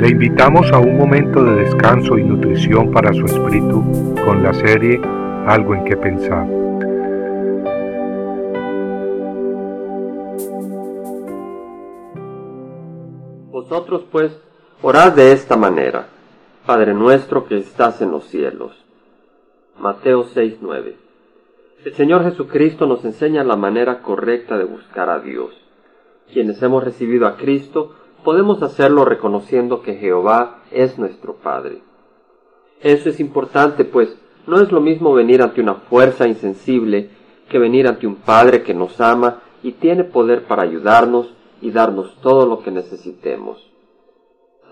Le invitamos a un momento de descanso y nutrición para su espíritu con la serie Algo en que pensar. Vosotros pues orad de esta manera, Padre nuestro que estás en los cielos. Mateo 6:9. El Señor Jesucristo nos enseña la manera correcta de buscar a Dios. Quienes hemos recibido a Cristo, podemos hacerlo reconociendo que Jehová es nuestro Padre. Eso es importante, pues no es lo mismo venir ante una fuerza insensible que venir ante un Padre que nos ama y tiene poder para ayudarnos y darnos todo lo que necesitemos.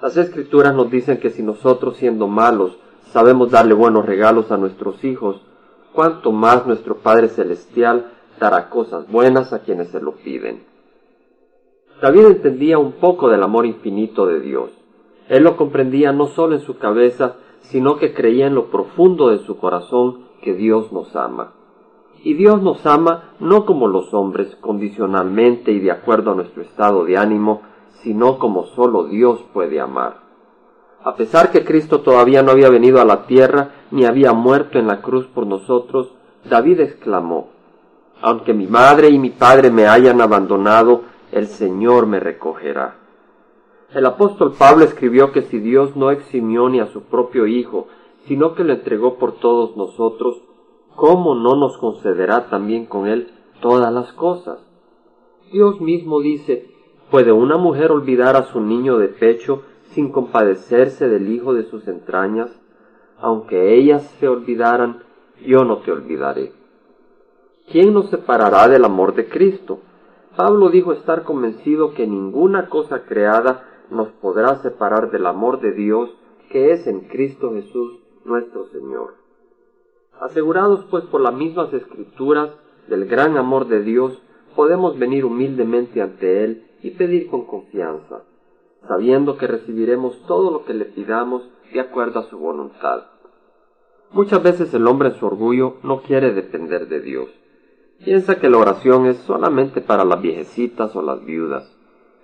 Las escrituras nos dicen que si nosotros siendo malos sabemos darle buenos regalos a nuestros hijos, cuánto más nuestro Padre Celestial dará cosas buenas a quienes se lo piden. David entendía un poco del amor infinito de Dios. Él lo comprendía no solo en su cabeza, sino que creía en lo profundo de su corazón que Dios nos ama. Y Dios nos ama no como los hombres, condicionalmente y de acuerdo a nuestro estado de ánimo, sino como solo Dios puede amar. A pesar que Cristo todavía no había venido a la tierra ni había muerto en la cruz por nosotros, David exclamó, Aunque mi madre y mi padre me hayan abandonado, el Señor me recogerá. El apóstol Pablo escribió que si Dios no eximió ni a su propio Hijo, sino que lo entregó por todos nosotros, ¿cómo no nos concederá también con Él todas las cosas? Dios mismo dice, ¿puede una mujer olvidar a su niño de pecho sin compadecerse del hijo de sus entrañas? Aunque ellas se olvidaran, yo no te olvidaré. ¿Quién nos separará del amor de Cristo? Pablo dijo estar convencido que ninguna cosa creada nos podrá separar del amor de Dios que es en Cristo Jesús nuestro Señor. Asegurados pues por las mismas escrituras del gran amor de Dios, podemos venir humildemente ante Él y pedir con confianza, sabiendo que recibiremos todo lo que le pidamos de acuerdo a su voluntad. Muchas veces el hombre en su orgullo no quiere depender de Dios. Piensa que la oración es solamente para las viejecitas o las viudas,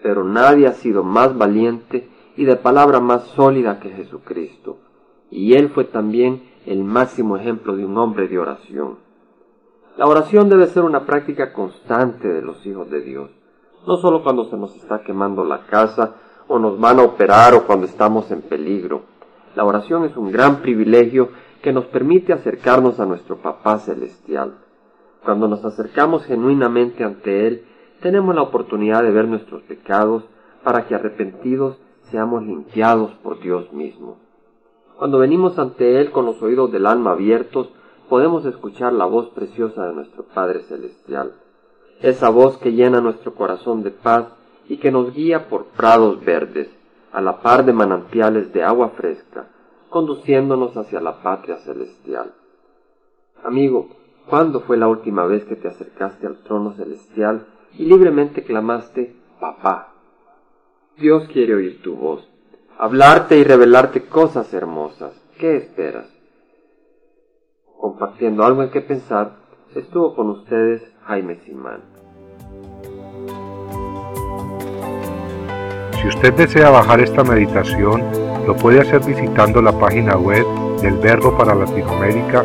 pero nadie ha sido más valiente y de palabra más sólida que Jesucristo, y Él fue también el máximo ejemplo de un hombre de oración. La oración debe ser una práctica constante de los hijos de Dios, no solo cuando se nos está quemando la casa o nos van a operar o cuando estamos en peligro. La oración es un gran privilegio que nos permite acercarnos a nuestro Papá Celestial. Cuando nos acercamos genuinamente ante Él, tenemos la oportunidad de ver nuestros pecados para que arrepentidos seamos limpiados por Dios mismo. Cuando venimos ante Él con los oídos del alma abiertos, podemos escuchar la voz preciosa de nuestro Padre Celestial, esa voz que llena nuestro corazón de paz y que nos guía por prados verdes, a la par de manantiales de agua fresca, conduciéndonos hacia la patria celestial. Amigo, ¿cuándo fue la última vez que te acercaste al trono celestial y libremente clamaste, Papá? Dios quiere oír tu voz, hablarte y revelarte cosas hermosas. ¿Qué esperas? Compartiendo algo en que pensar, estuvo con ustedes Jaime Simán. Si usted desea bajar esta meditación, lo puede hacer visitando la página web del Verbo para Latinoamérica